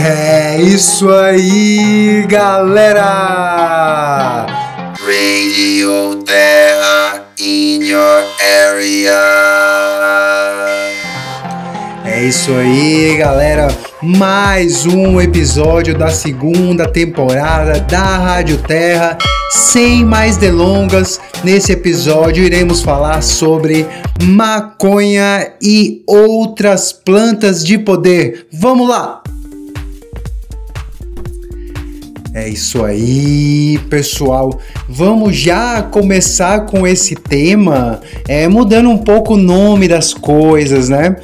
É isso aí, galera! Radio Terra in your area. É isso aí, galera. Mais um episódio da segunda temporada da Rádio Terra. Sem mais delongas, nesse episódio iremos falar sobre maconha e outras plantas de poder. Vamos lá! É isso aí, pessoal. Vamos já começar com esse tema, é, mudando um pouco o nome das coisas, né?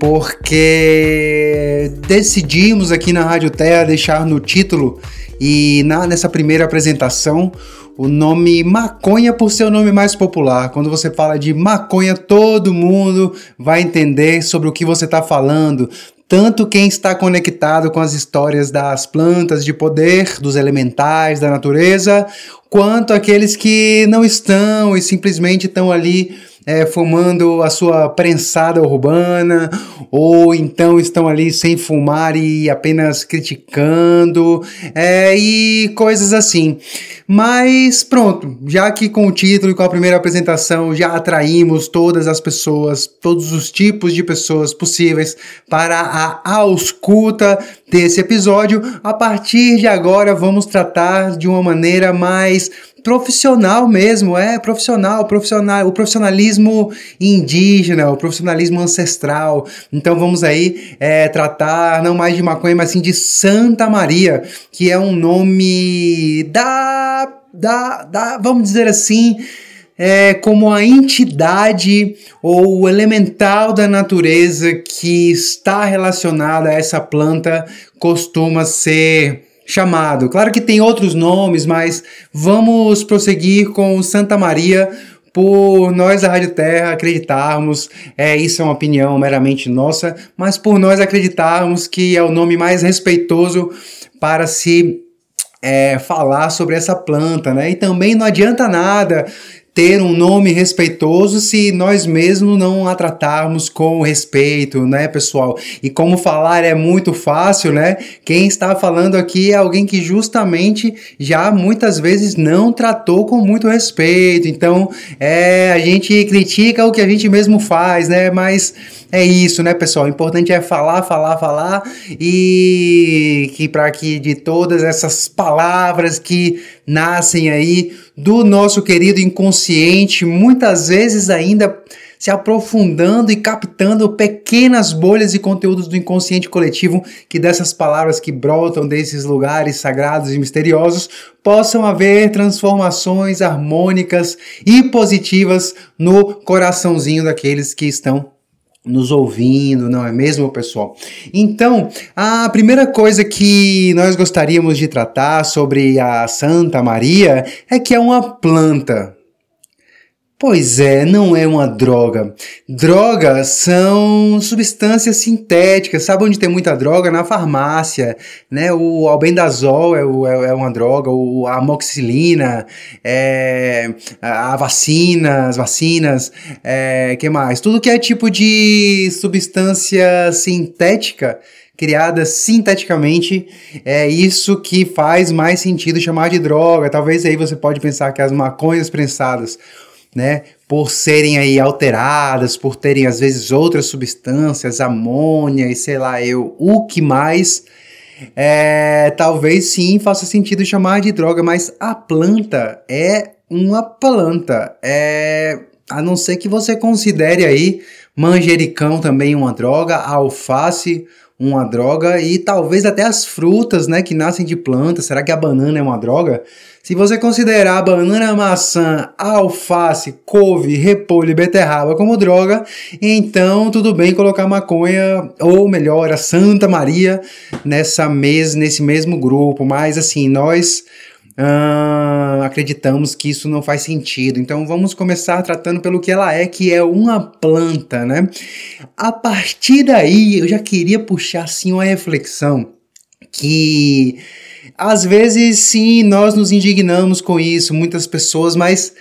Porque decidimos aqui na Rádio Terra deixar no título e na, nessa primeira apresentação o nome maconha por ser o nome mais popular. Quando você fala de maconha, todo mundo vai entender sobre o que você está falando tanto quem está conectado com as histórias das plantas de poder, dos elementais, da natureza, quanto aqueles que não estão e simplesmente estão ali é, fumando a sua prensada urbana, ou então estão ali sem fumar e apenas criticando, é, e coisas assim. Mas pronto, já que com o título e com a primeira apresentação já atraímos todas as pessoas, todos os tipos de pessoas possíveis para a ausculta desse episódio, a partir de agora vamos tratar de uma maneira mais profissional mesmo, é profissional, profissional, o profissionalismo indígena, o profissionalismo ancestral. Então vamos aí é, tratar não mais de maconha, mas sim de Santa Maria, que é um nome da, da, da vamos dizer assim, é, como a entidade ou o elemental da natureza que está relacionada a essa planta costuma ser chamado. Claro que tem outros nomes, mas vamos prosseguir com Santa Maria por nós da Rádio Terra acreditarmos, é, isso é uma opinião meramente nossa, mas por nós acreditarmos que é o nome mais respeitoso para se é, falar sobre essa planta, né? E também não adianta nada ter um nome respeitoso se nós mesmos não a tratarmos com respeito, né, pessoal? E como falar é muito fácil, né? Quem está falando aqui é alguém que justamente já muitas vezes não tratou com muito respeito. Então, é, a gente critica o que a gente mesmo faz, né? Mas é isso, né, pessoal? O importante é falar, falar, falar e que para que de todas essas palavras que nascem aí do nosso querido inconsciente, muitas vezes ainda se aprofundando e captando pequenas bolhas e conteúdos do inconsciente coletivo que dessas palavras que brotam desses lugares sagrados e misteriosos possam haver transformações harmônicas e positivas no coraçãozinho daqueles que estão nos ouvindo, não é mesmo, pessoal? Então, a primeira coisa que nós gostaríamos de tratar sobre a Santa Maria é que é uma planta, Pois é, não é uma droga. Drogas são substâncias sintéticas. Sabe onde tem muita droga? Na farmácia, né? O albendazol é, é, é uma droga, o, a amoxicilina, é, a vacina, as vacinas, é, que mais? Tudo que é tipo de substância sintética criada sinteticamente, é isso que faz mais sentido chamar de droga. Talvez aí você pode pensar que as maconhas prensadas né? Por serem aí alteradas, por terem às vezes outras substâncias, amônia e sei lá eu, o que mais. É, talvez sim faça sentido chamar de droga, mas a planta é uma planta. É, a não ser que você considere aí manjericão também uma droga, alface uma droga e talvez até as frutas, né, que nascem de plantas. Será que a banana é uma droga? Se você considerar banana, maçã, alface, couve, repolho e beterraba como droga, então tudo bem colocar maconha, ou melhor, a Santa Maria nessa mes nesse mesmo grupo. Mas assim, nós Uh, acreditamos que isso não faz sentido. Então vamos começar tratando pelo que ela é, que é uma planta, né? A partir daí, eu já queria puxar assim uma reflexão que às vezes, sim, nós nos indignamos com isso, muitas pessoas, mas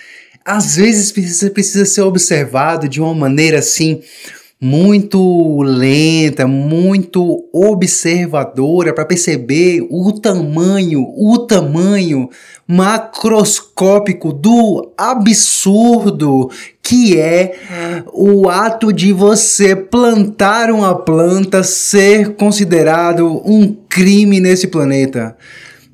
às vezes precisa, precisa ser observado de uma maneira assim muito lenta, muito observadora para perceber o tamanho, o tamanho macroscópico do absurdo que é o ato de você plantar uma planta ser considerado um crime nesse planeta.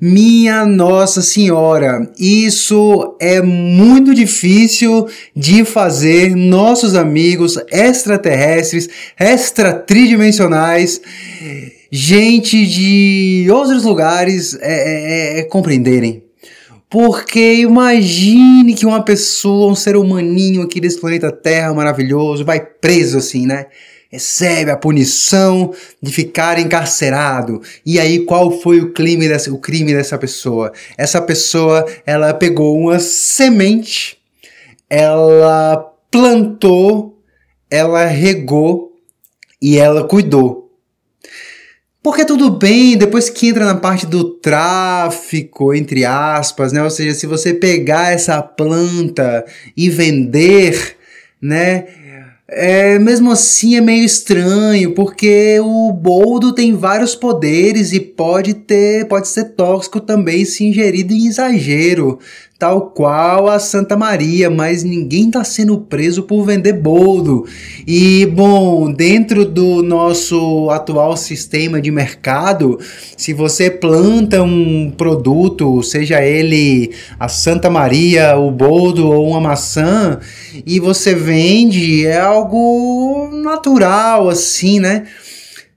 Minha Nossa Senhora, isso é muito difícil de fazer nossos amigos extraterrestres, extratridimensionais, gente de outros lugares é, é, é, compreenderem. Porque imagine que uma pessoa, um ser humaninho aqui desse planeta Terra maravilhoso, vai preso assim, né? Recebe a punição de ficar encarcerado. E aí qual foi o crime dessa, o crime dessa pessoa? Essa pessoa, ela pegou uma semente, ela plantou, ela regou e ela cuidou. Porque tudo bem, depois que entra na parte do tráfico, entre aspas, né? Ou seja, se você pegar essa planta e vender, né? É, mesmo assim é meio estranho, porque o boldo tem vários poderes e pode ter, pode ser tóxico também se ingerido em exagero, tal qual a Santa Maria, mas ninguém está sendo preso por vender boldo. E bom, dentro do nosso atual sistema de mercado, se você planta um produto, seja ele a Santa Maria, o boldo ou uma maçã, e você vende, é algo natural assim, né?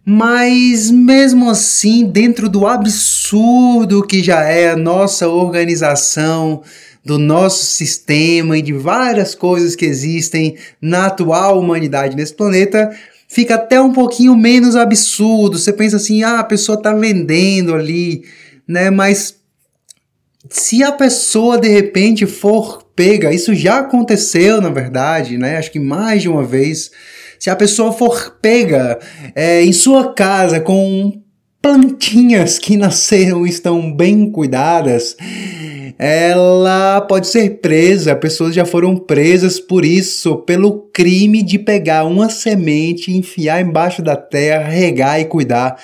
Mas mesmo assim, dentro do absurdo que já é a nossa organização, do nosso sistema e de várias coisas que existem na atual humanidade nesse planeta, fica até um pouquinho menos absurdo. Você pensa assim, ah, a pessoa está vendendo ali, né? Mas se a pessoa de repente for pega, isso já aconteceu na verdade, né? Acho que mais de uma vez se a pessoa for pega é, em sua casa com plantinhas que nasceram e estão bem cuidadas, ela pode ser presa. Pessoas já foram presas por isso, pelo crime de pegar uma semente, enfiar embaixo da terra, regar e cuidar.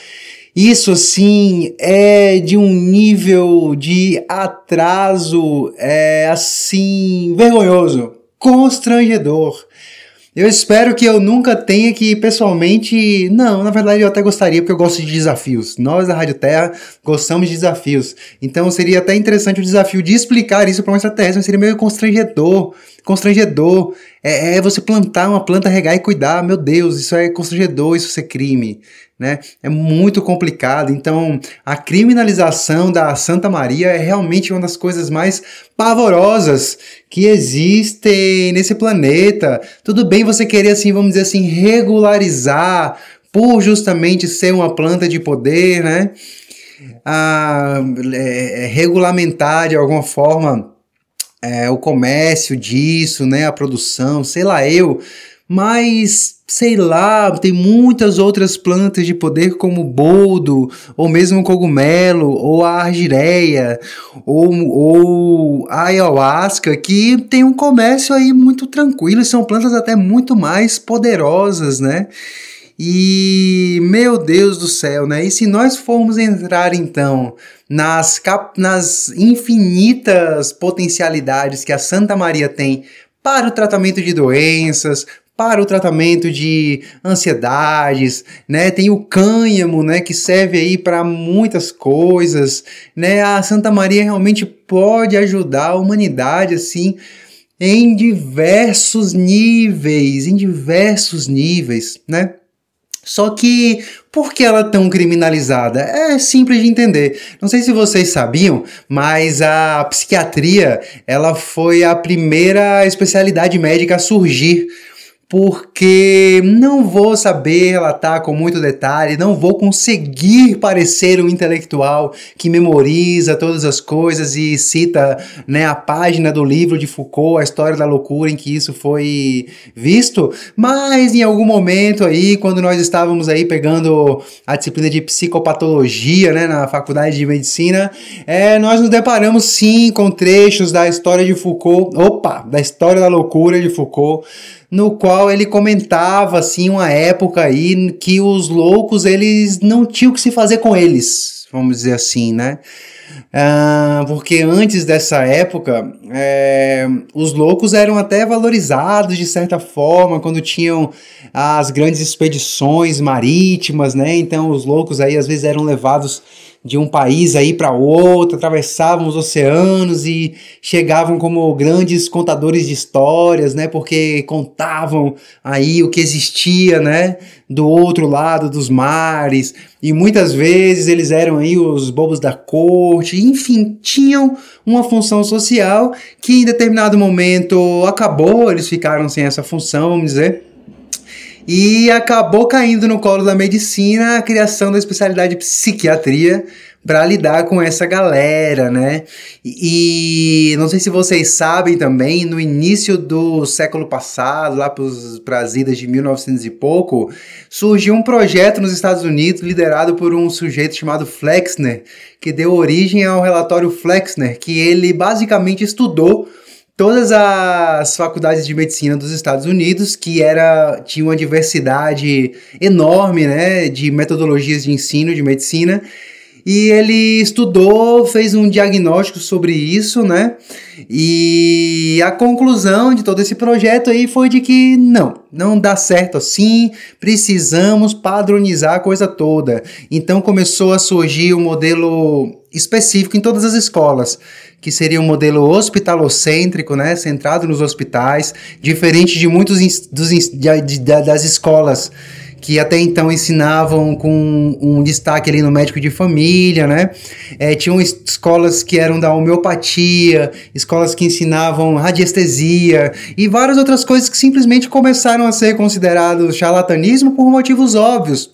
Isso assim é de um nível de atraso é assim vergonhoso, constrangedor. Eu espero que eu nunca tenha que pessoalmente. Não, na verdade eu até gostaria, porque eu gosto de desafios. Nós da Rádio Terra gostamos de desafios. Então seria até interessante o desafio de explicar isso para um extraterrestre, mas seria meio constrangedor. Constrangedor. É, é, você plantar uma planta, regar e cuidar. Meu Deus, isso é constrangedor, isso é crime né? É muito complicado. Então, a criminalização da Santa Maria é realmente uma das coisas mais pavorosas que existem nesse planeta. Tudo bem você querer assim, vamos dizer assim, regularizar por justamente ser uma planta de poder, né? A, é, é, regulamentar de alguma forma é, o comércio disso, né? A produção, sei lá eu. Mas sei lá, tem muitas outras plantas de poder como boldo, ou mesmo cogumelo, ou a argireia, ou, ou a ayahuasca, que tem um comércio aí muito tranquilo, são plantas até muito mais poderosas, né? E meu Deus do céu, né? E se nós formos entrar então nas, cap nas infinitas potencialidades que a Santa Maria tem para o tratamento de doenças, para o tratamento de ansiedades, né? Tem o cânhamo, né, que serve aí para muitas coisas, né? A Santa Maria realmente pode ajudar a humanidade assim em diversos níveis, em diversos níveis, né? Só que por que ela é tão criminalizada? É simples de entender. Não sei se vocês sabiam, mas a psiquiatria ela foi a primeira especialidade médica a surgir porque não vou saber relatar com muito detalhe, não vou conseguir parecer um intelectual que memoriza todas as coisas e cita né, a página do livro de Foucault, a história da loucura em que isso foi visto, mas em algum momento aí, quando nós estávamos aí pegando a disciplina de psicopatologia né, na faculdade de medicina, é, nós nos deparamos sim com trechos da história de Foucault, opa, da história da loucura de Foucault, no qual ele comentava assim uma época aí que os loucos eles não tinham o que se fazer com eles, vamos dizer assim, né? Ah, porque antes dessa época, é, os loucos eram até valorizados de certa forma quando tinham as grandes expedições marítimas, né? Então os loucos aí às vezes eram levados de um país aí para outro, atravessavam os oceanos e chegavam como grandes contadores de histórias, né? Porque contavam aí o que existia, né? Do outro lado dos mares. E muitas vezes eles eram aí os bobos da corte, enfim, tinham uma função social que em determinado momento acabou, eles ficaram sem essa função, vamos dizer. E acabou caindo no colo da medicina a criação da especialidade de psiquiatria para lidar com essa galera, né? E, não sei se vocês sabem também, no início do século passado, lá para as idas de 1900 e pouco, surgiu um projeto nos Estados Unidos liderado por um sujeito chamado Flexner, que deu origem ao relatório Flexner, que ele basicamente estudou todas as faculdades de medicina dos Estados Unidos, que era tinha uma diversidade enorme, né, de metodologias de ensino de medicina, e ele estudou, fez um diagnóstico sobre isso, né? E a conclusão de todo esse projeto aí foi de que não, não dá certo assim, precisamos padronizar a coisa toda. Então começou a surgir um modelo específico em todas as escolas, que seria um modelo hospitalocêntrico, né, centrado nos hospitais, diferente de muitos dos, de, de, das escolas que até então ensinavam com um destaque ali no médico de família, né? É, tinham escolas que eram da homeopatia, escolas que ensinavam radiestesia e várias outras coisas que simplesmente começaram a ser considerados charlatanismo por motivos óbvios.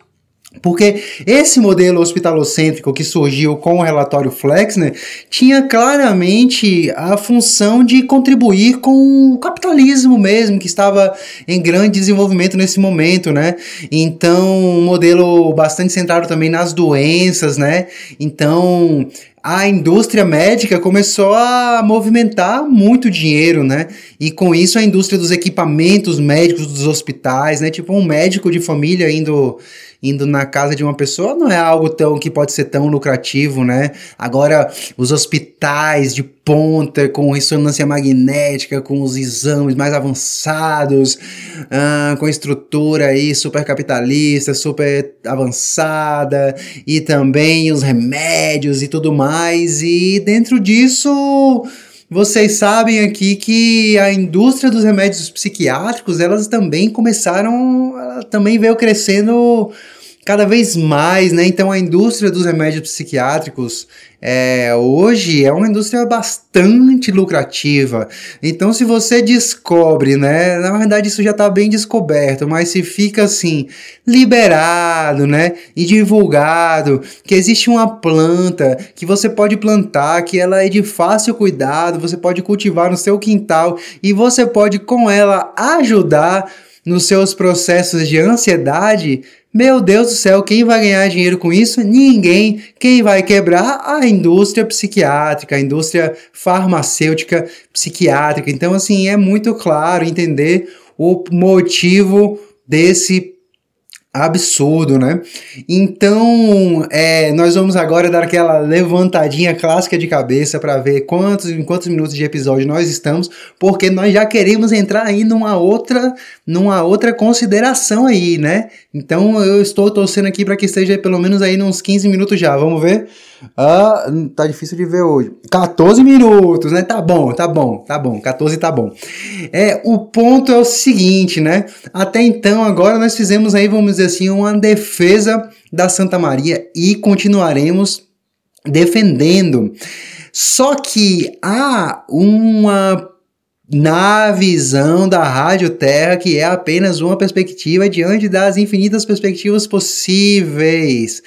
Porque esse modelo hospitalocêntrico que surgiu com o relatório Flexner tinha claramente a função de contribuir com o capitalismo mesmo, que estava em grande desenvolvimento nesse momento, né? Então, um modelo bastante centrado também nas doenças, né? Então, a indústria médica começou a movimentar muito dinheiro, né? E com isso a indústria dos equipamentos médicos dos hospitais, né? Tipo um médico de família indo indo na casa de uma pessoa não é algo tão que pode ser tão lucrativo, né? Agora, os hospitais de ponta, com ressonância magnética, com os exames mais avançados, uh, com estrutura aí super capitalista, super avançada, e também os remédios e tudo mais, e dentro disso vocês sabem aqui que a indústria dos remédios psiquiátricos, elas também começaram, também veio crescendo cada vez mais, né? Então a indústria dos remédios psiquiátricos é, hoje é uma indústria bastante lucrativa. Então, se você descobre, né? Na verdade, isso já está bem descoberto, mas se fica assim, liberado, né? E divulgado que existe uma planta que você pode plantar, que ela é de fácil cuidado, você pode cultivar no seu quintal e você pode com ela ajudar nos seus processos de ansiedade, meu Deus do céu, quem vai ganhar dinheiro com isso? Ninguém. Quem vai quebrar? A indústria psiquiátrica, a indústria farmacêutica psiquiátrica. Então, assim, é muito claro entender o motivo desse absurdo, né? Então, é, nós vamos agora dar aquela levantadinha clássica de cabeça para ver quantos, em quantos minutos de episódio nós estamos, porque nós já queremos entrar aí numa outra, numa outra consideração aí, né? Então, eu estou torcendo aqui para que esteja pelo menos aí uns 15 minutos já. Vamos ver? Ah, tá difícil de ver hoje. 14 minutos, né? Tá bom, tá bom, tá bom. 14 tá bom. É, o ponto é o seguinte, né? Até então, agora nós fizemos aí, vamos dizer assim, uma defesa da Santa Maria e continuaremos defendendo. Só que há uma na visão da Rádio Terra, que é apenas uma perspectiva diante das infinitas perspectivas possíveis.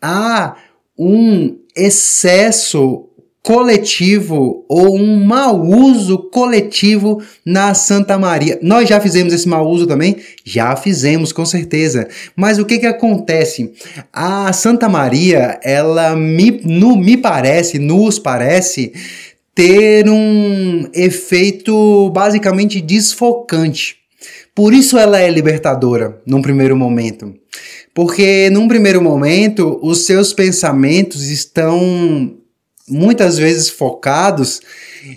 Há um excesso coletivo ou um mau uso coletivo na Santa Maria. Nós já fizemos esse mau uso também? Já fizemos, com certeza. Mas o que que acontece? A Santa Maria, ela me, no, me parece, nos parece, ter um efeito basicamente desfocante. Por isso ela é libertadora num primeiro momento. Porque num primeiro momento os seus pensamentos estão muitas vezes focados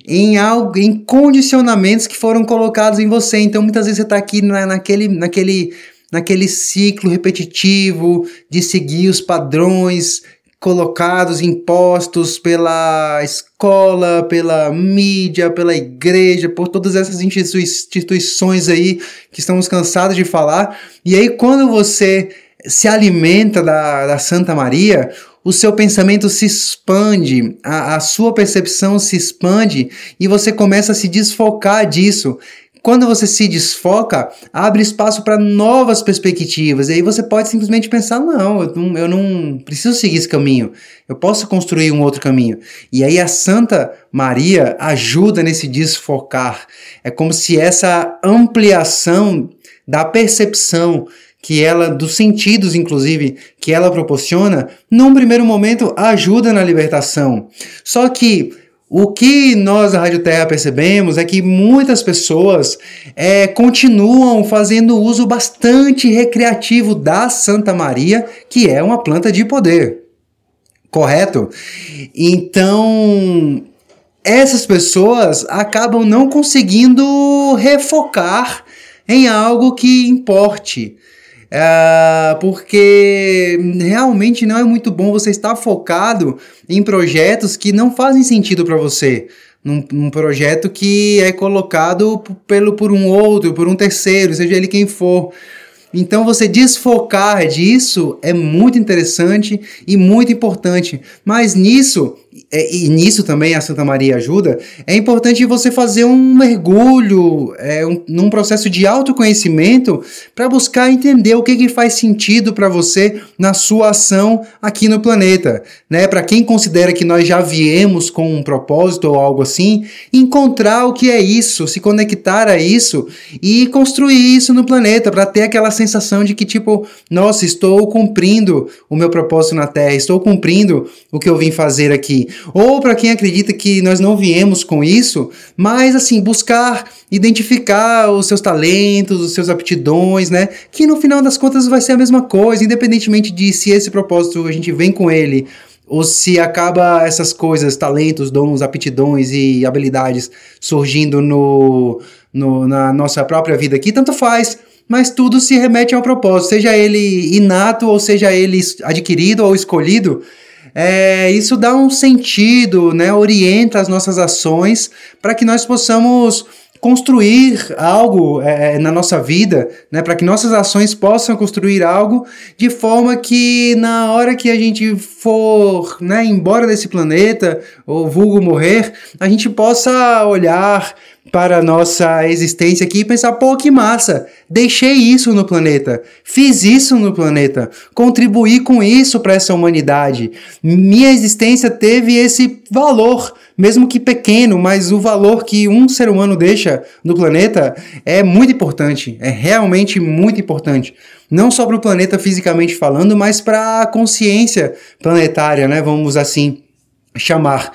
em algo, em condicionamentos que foram colocados em você. Então muitas vezes você está aqui na, naquele, naquele, naquele ciclo repetitivo de seguir os padrões colocados, impostos pela escola, pela mídia, pela igreja, por todas essas instituições aí que estamos cansados de falar. E aí, quando você se alimenta da, da Santa Maria, o seu pensamento se expande, a, a sua percepção se expande e você começa a se desfocar disso. Quando você se desfoca, abre espaço para novas perspectivas. E aí você pode simplesmente pensar: não eu, não, eu não preciso seguir esse caminho. Eu posso construir um outro caminho. E aí a Santa Maria ajuda nesse desfocar. É como se essa ampliação da percepção que ela, dos sentidos inclusive, que ela proporciona, num primeiro momento ajuda na libertação. Só que o que nós da Rádio Terra percebemos é que muitas pessoas é, continuam fazendo uso bastante recreativo da Santa Maria, que é uma planta de poder. Correto? Então, essas pessoas acabam não conseguindo refocar em algo que importe. Uh, porque realmente não é muito bom você estar focado em projetos que não fazem sentido para você. Num, num, projeto que é colocado pelo, por um outro, por um terceiro, seja ele quem for. Então você desfocar disso é muito interessante e muito importante. Mas nisso é, e nisso também a Santa Maria ajuda, é importante você fazer um mergulho é, um, num processo de autoconhecimento para buscar entender o que, que faz sentido para você na sua ação aqui no planeta. Né? Para quem considera que nós já viemos com um propósito ou algo assim, encontrar o que é isso, se conectar a isso e construir isso no planeta para ter aquela sensação de que, tipo, nossa, estou cumprindo o meu propósito na Terra, estou cumprindo o que eu vim fazer aqui. Ou para quem acredita que nós não viemos com isso, mas assim, buscar identificar os seus talentos, os seus aptidões, né? Que no final das contas vai ser a mesma coisa, independentemente de se esse propósito a gente vem com ele ou se acaba essas coisas, talentos, dons, aptidões e habilidades surgindo no, no, na nossa própria vida aqui, tanto faz. Mas tudo se remete ao propósito, seja ele inato ou seja ele adquirido ou escolhido é, isso dá um sentido, né, orienta as nossas ações para que nós possamos construir algo é, na nossa vida, né, para que nossas ações possam construir algo de forma que na hora que a gente for né, embora desse planeta, ou vulgo morrer, a gente possa olhar para a nossa existência aqui e pensar, pô, que massa, deixei isso no planeta, fiz isso no planeta, contribuí com isso para essa humanidade. Minha existência teve esse valor, mesmo que pequeno, mas o valor que um ser humano deixa no planeta é muito importante, é realmente muito importante. Não só para o planeta fisicamente falando, mas para a consciência planetária, né? Vamos assim chamar.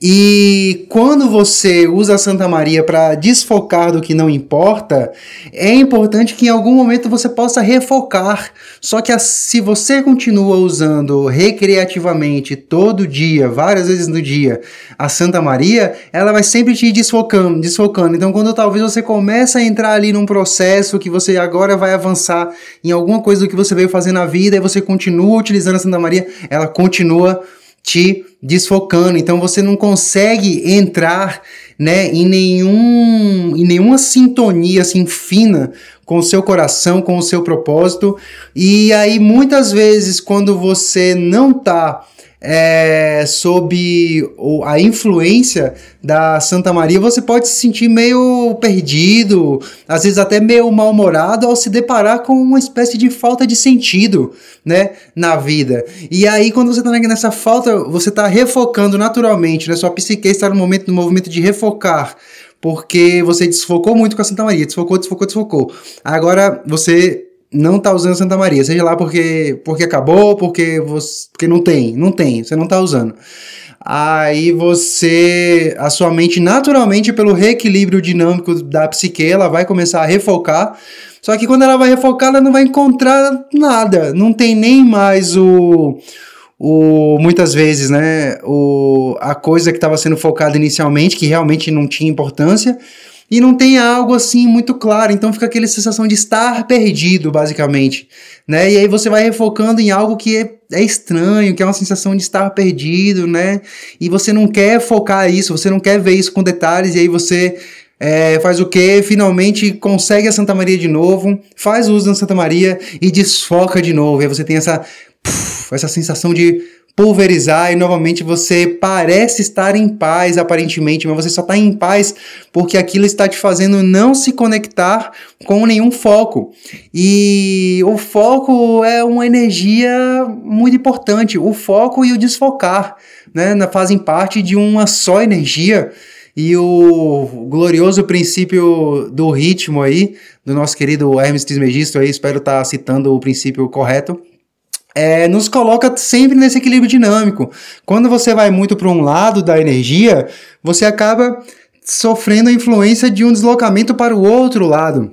E quando você usa a Santa Maria para desfocar do que não importa, é importante que em algum momento você possa refocar. Só que se você continua usando recreativamente todo dia, várias vezes no dia, a Santa Maria, ela vai sempre te desfocando, desfocando. Então, quando talvez você começa a entrar ali num processo que você agora vai avançar em alguma coisa do que você veio fazer na vida e você continua utilizando a Santa Maria, ela continua te desfocando. Então você não consegue entrar, né, em nenhum em nenhuma sintonia assim fina com o seu coração, com o seu propósito. E aí muitas vezes quando você não tá é, sob a influência da Santa Maria, você pode se sentir meio perdido, às vezes até meio mal-humorado ao se deparar com uma espécie de falta de sentido, né, na vida. E aí, quando você está nessa falta, você está refocando naturalmente, né, sua psique está no momento, no movimento de refocar, porque você desfocou muito com a Santa Maria, desfocou, desfocou, desfocou. Agora você não tá usando Santa Maria, seja lá porque, porque acabou, porque, você, porque não tem, não tem, você não tá usando. Aí você, a sua mente naturalmente pelo reequilíbrio dinâmico da psique, ela vai começar a refocar. Só que quando ela vai refocar, ela não vai encontrar nada, não tem nem mais o o, muitas vezes, né, o, a coisa que estava sendo focada inicialmente, que realmente não tinha importância, e não tem algo assim muito claro, então fica aquela sensação de estar perdido, basicamente, né? E aí você vai refocando em algo que é, é, estranho, que é uma sensação de estar perdido, né? E você não quer focar isso, você não quer ver isso com detalhes, e aí você é, faz o que? Finalmente consegue a Santa Maria de novo, faz o uso da Santa Maria e desfoca de novo. E aí você tem essa, essa sensação de pulverizar e novamente você parece estar em paz aparentemente, mas você só está em paz porque aquilo está te fazendo não se conectar com nenhum foco. E o foco é uma energia muito importante. O foco e o desfocar, né, fazem parte de uma só energia. E o glorioso princípio do ritmo aí, do nosso querido Hermes Trismegisto aí, espero estar tá citando o princípio correto, é, nos coloca sempre nesse equilíbrio dinâmico. Quando você vai muito para um lado da energia, você acaba sofrendo a influência de um deslocamento para o outro lado.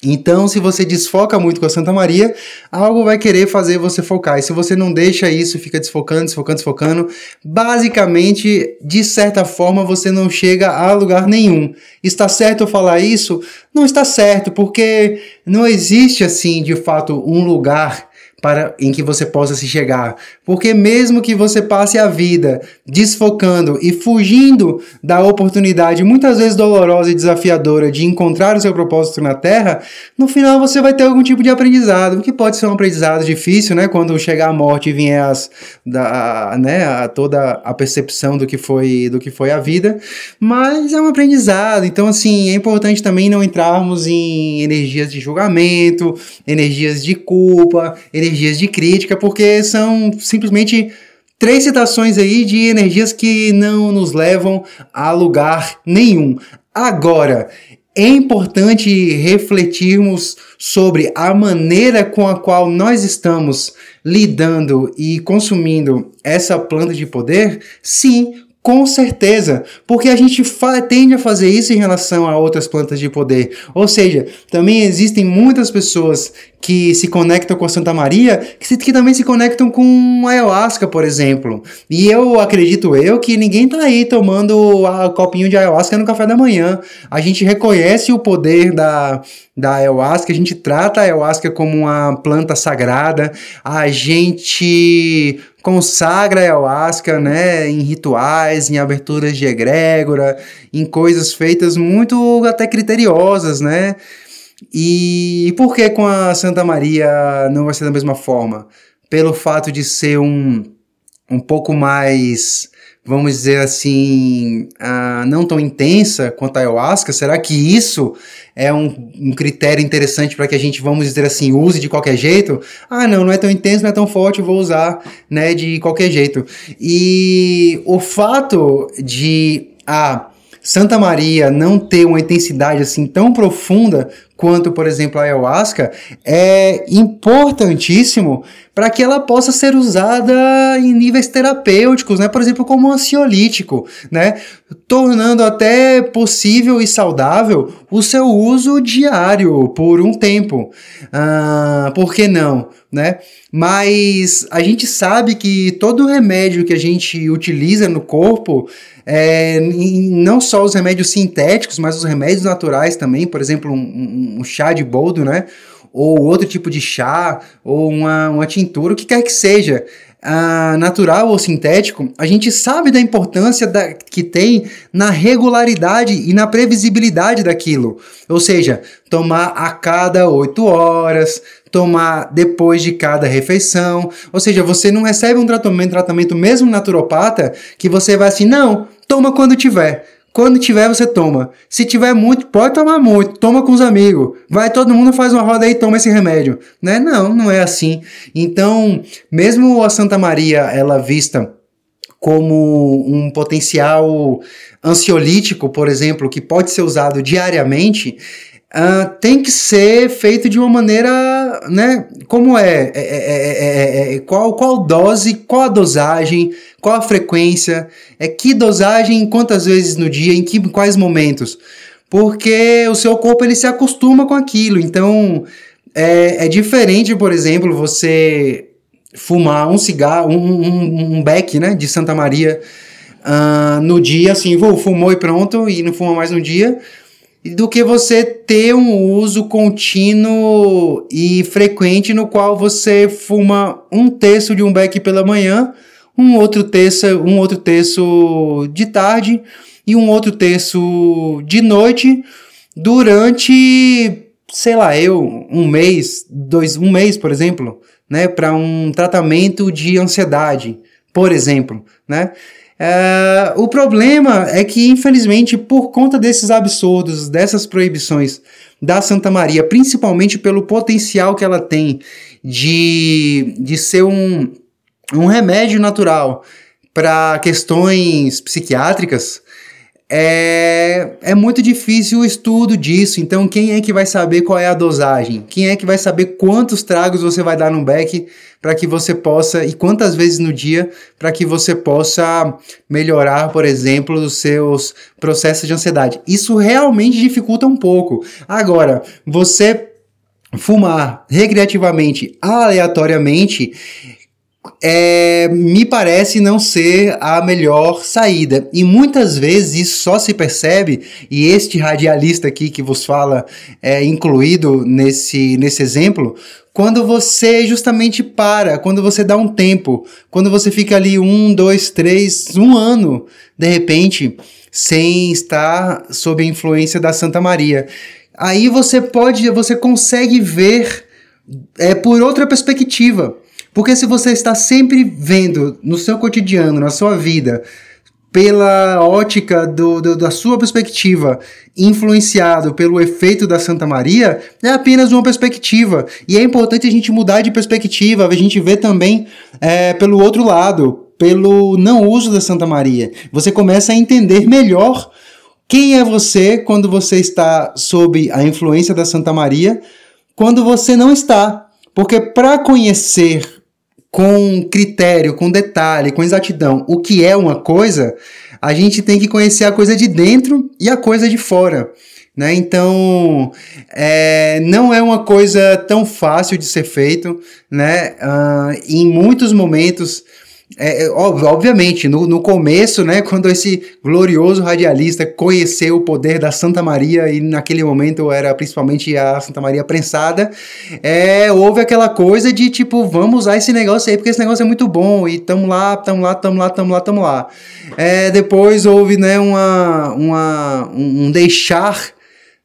Então, se você desfoca muito com a Santa Maria, algo vai querer fazer você focar. E se você não deixa isso, fica desfocando, desfocando, desfocando, basicamente, de certa forma, você não chega a lugar nenhum. Está certo eu falar isso? Não está certo, porque não existe assim, de fato, um lugar para em que você possa se chegar. Porque mesmo que você passe a vida desfocando e fugindo da oportunidade muitas vezes dolorosa e desafiadora de encontrar o seu propósito na Terra, no final você vai ter algum tipo de aprendizado, que pode ser um aprendizado difícil, né, quando chegar a morte e vier as da, né, a, toda a percepção do que foi do que foi a vida, mas é um aprendizado. Então assim, é importante também não entrarmos em energias de julgamento, energias de culpa, energias energias de crítica, porque são simplesmente três citações aí de energias que não nos levam a lugar nenhum. Agora, é importante refletirmos sobre a maneira com a qual nós estamos lidando e consumindo essa planta de poder? Sim, com certeza, porque a gente tende a fazer isso em relação a outras plantas de poder. Ou seja, também existem muitas pessoas que se conectam com a Santa Maria, que, se, que também se conectam com a ayahuasca, por exemplo. E eu acredito eu que ninguém tá aí tomando a copinho de ayahuasca no café da manhã. A gente reconhece o poder da, da ayahuasca, a gente trata a ayahuasca como uma planta sagrada, a gente consagra a ayahuasca, né, em rituais, em aberturas de egrégora, em coisas feitas muito até criteriosas, né? E por que com a Santa Maria não vai ser da mesma forma? Pelo fato de ser um, um pouco mais, vamos dizer assim, uh, não tão intensa quanto a ayahuasca? Será que isso é um, um critério interessante para que a gente, vamos dizer assim, use de qualquer jeito? Ah, não, não é tão intenso, não é tão forte, vou usar né, de qualquer jeito. E o fato de. Ah, Santa Maria não ter uma intensidade assim tão profunda quanto, por exemplo, a ayahuasca, é importantíssimo para que ela possa ser usada em níveis terapêuticos, né? Por exemplo, como ansiolítico, né? Tornando até possível e saudável o seu uso diário por um tempo. Ah, por que não? Né? Mas a gente sabe que todo remédio que a gente utiliza no corpo, é, não só os remédios sintéticos, mas os remédios naturais também, por exemplo, um, um chá de boldo, né? Ou outro tipo de chá, ou uma, uma tintura, o que quer que seja, uh, natural ou sintético, a gente sabe da importância da, que tem na regularidade e na previsibilidade daquilo. Ou seja, tomar a cada 8 horas, tomar depois de cada refeição. Ou seja, você não recebe um tratamento, tratamento mesmo naturopata, que você vai assim, não, toma quando tiver. Quando tiver, você toma. Se tiver muito, pode tomar muito. Toma com os amigos. Vai todo mundo faz uma roda aí e toma esse remédio. Né? Não, não é assim. Então, mesmo a Santa Maria, ela vista como um potencial ansiolítico, por exemplo, que pode ser usado diariamente, uh, tem que ser feito de uma maneira, né? Como é? É, é, é? qual, qual dose, qual a dosagem, qual a frequência, é que dosagem, quantas vezes no dia, em que, quais momentos? Porque o seu corpo ele se acostuma com aquilo, então é, é diferente, por exemplo, você fumar um cigarro, um, um, um beck, né, de Santa Maria uh, no dia, assim, vou, fumou e pronto, e não fuma mais no dia, do que você ter um uso contínuo e frequente no qual você fuma um terço de um beck pela manhã, um outro terço, um outro terço de tarde e um outro terço de noite durante, sei lá, eu, um mês, dois, um mês, por exemplo, né, para um tratamento de ansiedade, por exemplo, né? É, o problema é que, infelizmente, por conta desses absurdos, dessas proibições da Santa Maria, principalmente pelo potencial que ela tem de, de ser um, um remédio natural para questões psiquiátricas, é, é muito difícil o estudo disso. Então, quem é que vai saber qual é a dosagem? Quem é que vai saber quantos tragos você vai dar no beck para que você possa, e quantas vezes no dia, para que você possa melhorar, por exemplo, os seus processos de ansiedade? Isso realmente dificulta um pouco. Agora, você fumar recreativamente, aleatoriamente, é, me parece não ser a melhor saída. E muitas vezes isso só se percebe, e este radialista aqui que vos fala é incluído nesse, nesse exemplo, quando você justamente para, quando você dá um tempo, quando você fica ali um, dois, três, um ano, de repente, sem estar sob a influência da Santa Maria. Aí você pode, você consegue ver é, por outra perspectiva. Porque se você está sempre vendo no seu cotidiano, na sua vida, pela ótica do, do, da sua perspectiva, influenciado pelo efeito da Santa Maria, é apenas uma perspectiva. E é importante a gente mudar de perspectiva, a gente ver também é, pelo outro lado, pelo não uso da Santa Maria. Você começa a entender melhor quem é você quando você está sob a influência da Santa Maria, quando você não está. Porque para conhecer com critério, com detalhe, com exatidão o que é uma coisa, a gente tem que conhecer a coisa de dentro e a coisa de fora. Né? Então, é, não é uma coisa tão fácil de ser feito. Né? Uh, em muitos momentos é, é obviamente, no, no começo, né, quando esse glorioso radialista conheceu o poder da Santa Maria, e naquele momento era principalmente a Santa Maria prensada, é, houve aquela coisa de tipo, vamos usar esse negócio aí, porque esse negócio é muito bom, e tamo lá, tamo lá, tamo lá, tamo lá, tamo lá. É, depois houve, né, uma, uma, um deixar,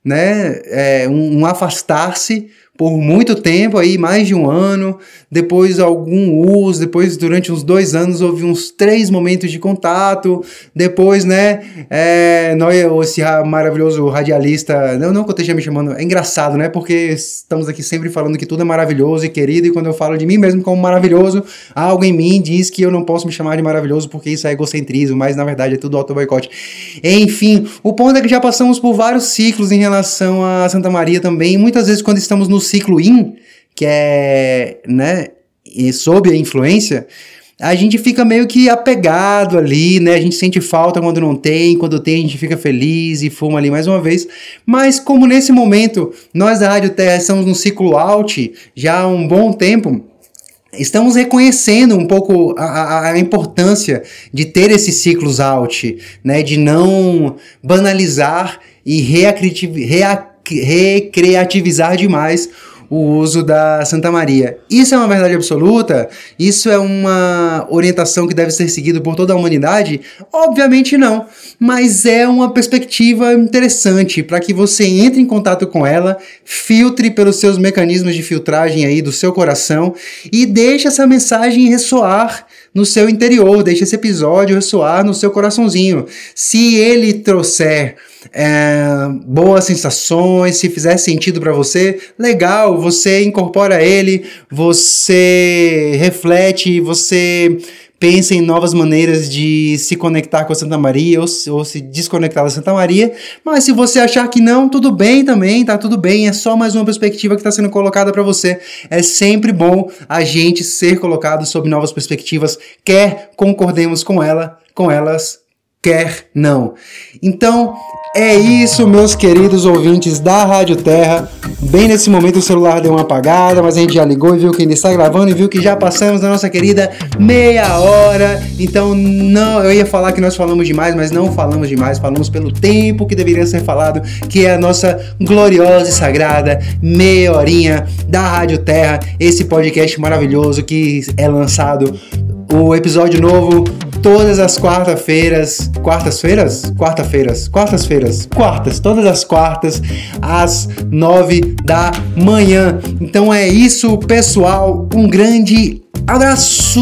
né, é, um, um afastar-se, por muito tempo aí, mais de um ano, depois algum uso, depois durante uns dois anos houve uns três momentos de contato, depois, né, é, nós, esse maravilhoso radialista, não, não que eu esteja me chamando, é engraçado, né, porque estamos aqui sempre falando que tudo é maravilhoso e querido, e quando eu falo de mim mesmo como maravilhoso, algo em mim diz que eu não posso me chamar de maravilhoso porque isso é egocentrismo, mas na verdade é tudo auto-boicote. Enfim, o ponto é que já passamos por vários ciclos em relação a Santa Maria também, muitas vezes quando estamos no ciclo in, que é, né, sob a influência, a gente fica meio que apegado ali, né? A gente sente falta quando não tem, quando tem a gente fica feliz e fuma ali mais uma vez. Mas como nesse momento nós da Rádio Terra estamos no ciclo out já há um bom tempo, estamos reconhecendo um pouco a, a, a, importância de ter esses ciclos out, né? De não banalizar e recreativizar demais o uso da Santa Maria. Isso é uma verdade absoluta? Isso é uma orientação que deve ser seguida por toda a humanidade? Obviamente não, mas é uma perspectiva interessante para que você entre em contato com ela, filtre pelos seus mecanismos de filtragem aí do seu coração e deixe essa mensagem ressoar no seu interior, deixe esse episódio ressoar no seu coraçãozinho. Se ele trouxer é, boas sensações, se fizer sentido para você, legal, você incorpora ele, você reflete, você pensa em novas maneiras de se conectar com a Santa Maria ou, ou se desconectar da Santa Maria. Mas se você achar que não, tudo bem também, tá tudo bem. É só mais uma perspectiva que está sendo colocada para você. É sempre bom a gente ser colocado sob novas perspectivas, quer concordemos com ela, com elas, quer não. Então, é isso, meus queridos ouvintes da Rádio Terra. Bem nesse momento o celular deu uma apagada, mas a gente já ligou e viu que ainda está gravando e viu que já passamos da nossa querida meia hora. Então, não, eu ia falar que nós falamos demais, mas não falamos demais, falamos pelo tempo que deveria ser falado, que é a nossa gloriosa e sagrada meia horinha da Rádio Terra, esse podcast maravilhoso que é lançado o episódio novo todas as quarta-feiras. Quartas-feiras? Quarta-feiras. Quartas-feiras. Quartas. Todas as quartas, às nove da manhã. Então é isso, pessoal. Um grande abraço!